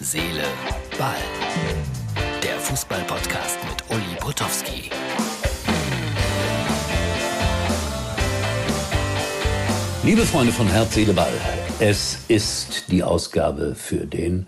Seele, Ball. Der Fußball-Podcast mit Uli Potowski. Liebe Freunde von Herz, Seele, Ball. Es ist die Ausgabe für den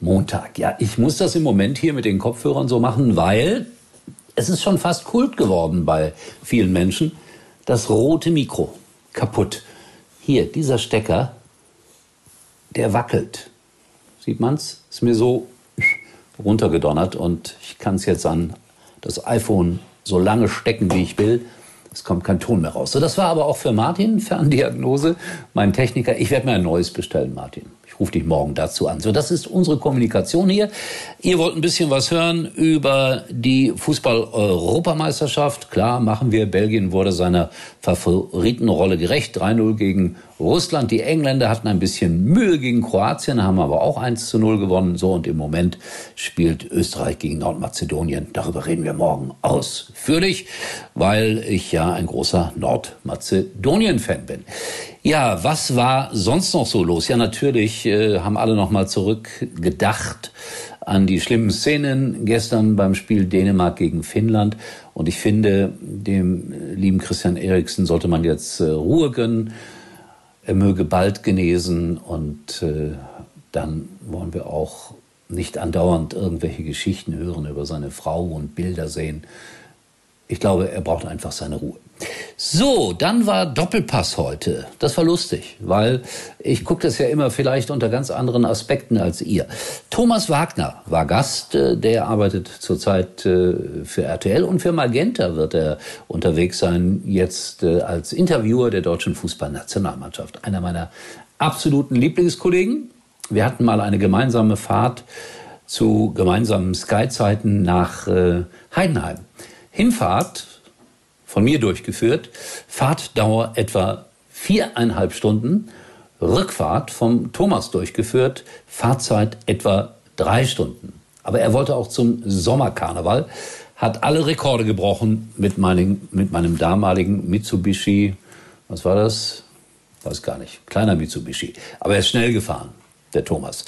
Montag. Ja, ich muss das im Moment hier mit den Kopfhörern so machen, weil es ist schon fast Kult geworden bei vielen Menschen. Das rote Mikro kaputt. Hier, dieser Stecker, der wackelt. Sieht man's? Ist mir so runtergedonnert und ich kann es jetzt an das iPhone so lange stecken, wie ich will. Es kommt kein Ton mehr raus. So, das war aber auch für Martin, Ferndiagnose, mein Techniker. Ich werde mir ein neues bestellen, Martin. Ich rufe dich morgen dazu an. So, das ist unsere Kommunikation hier. Ihr wollt ein bisschen was hören über die Fußball-Europameisterschaft. Klar, machen wir. Belgien wurde seiner Favoritenrolle gerecht. 3-0 gegen Russland. Die Engländer hatten ein bisschen Mühe gegen Kroatien, haben aber auch 1 zu 0 gewonnen. So, und im Moment spielt Österreich gegen Nordmazedonien. Darüber reden wir morgen ausführlich, weil ich ja ein großer Nordmazedonien-Fan bin. Ja, was war sonst noch so los? Ja, natürlich äh, haben alle noch mal zurückgedacht an die schlimmen Szenen gestern beim Spiel Dänemark gegen Finnland. Und ich finde, dem lieben Christian Eriksen sollte man jetzt äh, Ruhe gönnen. Er möge bald genesen und äh, dann wollen wir auch nicht andauernd irgendwelche Geschichten hören über seine Frau und Bilder sehen. Ich glaube, er braucht einfach seine Ruhe. So, dann war Doppelpass heute. Das war lustig, weil ich gucke das ja immer vielleicht unter ganz anderen Aspekten als ihr. Thomas Wagner war Gast, äh, der arbeitet zurzeit äh, für RTL und für Magenta wird er unterwegs sein, jetzt äh, als Interviewer der deutschen Fußballnationalmannschaft. Einer meiner absoluten Lieblingskollegen. Wir hatten mal eine gemeinsame Fahrt zu gemeinsamen Sky-Zeiten nach Heidenheim. Hinfahrt von mir durchgeführt. Fahrtdauer etwa viereinhalb Stunden. Rückfahrt vom Thomas durchgeführt. Fahrzeit etwa drei Stunden. Aber er wollte auch zum Sommerkarneval, hat alle Rekorde gebrochen mit meinem, mit meinem damaligen Mitsubishi. Was war das? Weiß gar nicht. Kleiner Mitsubishi. Aber er ist schnell gefahren, der Thomas.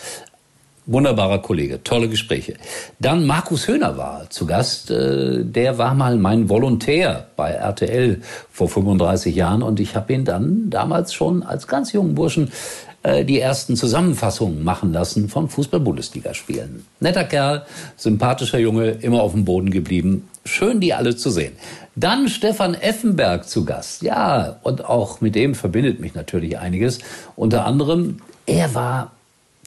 Wunderbarer Kollege, tolle Gespräche. Dann Markus Höhner war zu Gast. Äh, der war mal mein Volontär bei RTL vor 35 Jahren und ich habe ihn dann damals schon als ganz jungen Burschen äh, die ersten Zusammenfassungen machen lassen von Fußball-Bundesligaspielen. Netter Kerl, sympathischer Junge, immer auf dem Boden geblieben. Schön, die alle zu sehen. Dann Stefan Effenberg zu Gast. Ja, und auch mit dem verbindet mich natürlich einiges. Unter anderem, er war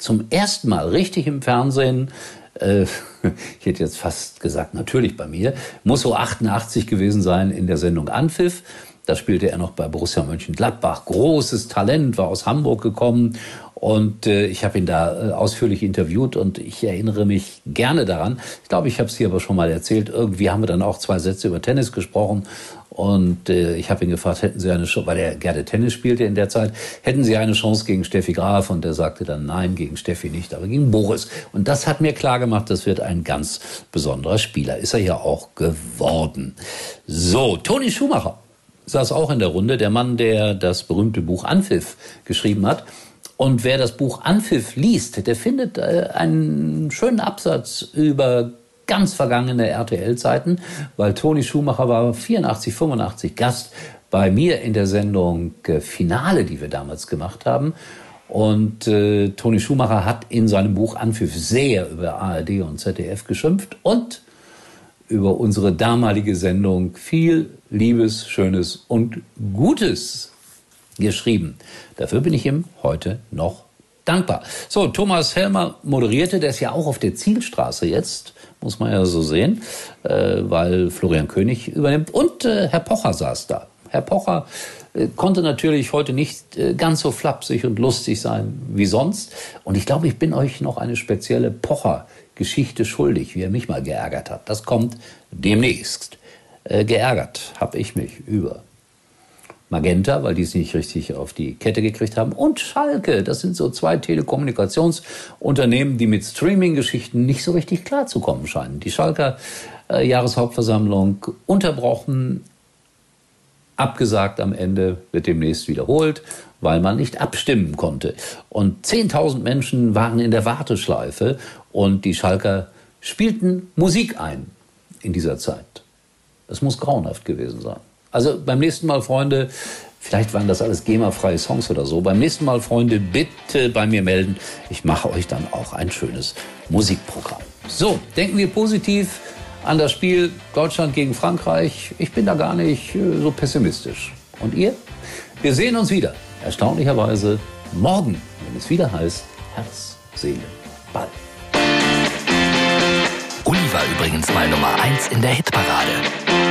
zum ersten Mal richtig im Fernsehen, äh, ich hätte jetzt fast gesagt, natürlich bei mir, muss so 88 gewesen sein in der Sendung Anpfiff. Da spielte er noch bei Borussia Mönchengladbach. Großes Talent, war aus Hamburg gekommen und äh, ich habe ihn da äh, ausführlich interviewt und ich erinnere mich gerne daran. Ich glaube, ich habe es hier aber schon mal erzählt. Irgendwie haben wir dann auch zwei Sätze über Tennis gesprochen und äh, ich habe ihn gefragt, hätten Sie eine Chance, weil er gerne Tennis spielte in der Zeit, hätten Sie eine Chance gegen Steffi Graf? Und er sagte dann, nein, gegen Steffi nicht, aber gegen Boris. Und das hat mir klar gemacht, das wird ein ganz besonderer Spieler. Ist er ja auch geworden. So, Toni Schumacher saß auch in der Runde, der Mann, der das berühmte Buch Anpfiff geschrieben hat. Und wer das Buch Anpfiff liest, der findet äh, einen schönen Absatz über ganz vergangene RTL-Zeiten, weil Toni Schumacher war 84, 85 Gast bei mir in der Sendung äh, Finale, die wir damals gemacht haben. Und äh, Toni Schumacher hat in seinem Buch Anpfiff sehr über ARD und ZDF geschimpft und über unsere damalige Sendung viel Liebes, Schönes und Gutes geschrieben. Dafür bin ich ihm heute noch dankbar. So, Thomas Helmer moderierte, der ist ja auch auf der Zielstraße jetzt, muss man ja so sehen, äh, weil Florian König übernimmt. Und äh, Herr Pocher saß da. Herr Pocher äh, konnte natürlich heute nicht äh, ganz so flapsig und lustig sein wie sonst. Und ich glaube, ich bin euch noch eine spezielle Pocher-Geschichte schuldig, wie er mich mal geärgert hat. Das kommt demnächst. Äh, geärgert habe ich mich über Magenta, weil die es nicht richtig auf die Kette gekriegt haben, und Schalke. Das sind so zwei Telekommunikationsunternehmen, die mit Streaming-Geschichten nicht so richtig klarzukommen scheinen. Die Schalker äh, Jahreshauptversammlung unterbrochen, abgesagt am Ende, wird demnächst wiederholt, weil man nicht abstimmen konnte. Und 10.000 Menschen waren in der Warteschleife und die Schalker spielten Musik ein in dieser Zeit. Es muss grauenhaft gewesen sein. Also beim nächsten Mal, Freunde, vielleicht waren das alles GEMA-freie Songs oder so. Beim nächsten Mal, Freunde, bitte bei mir melden. Ich mache euch dann auch ein schönes Musikprogramm. So, denken wir positiv an das Spiel Deutschland gegen Frankreich. Ich bin da gar nicht äh, so pessimistisch. Und ihr? Wir sehen uns wieder, erstaunlicherweise morgen, wenn es wieder heißt Herz, Seele, Ball. Uli war übrigens mal Nummer 1 in der Hitparade.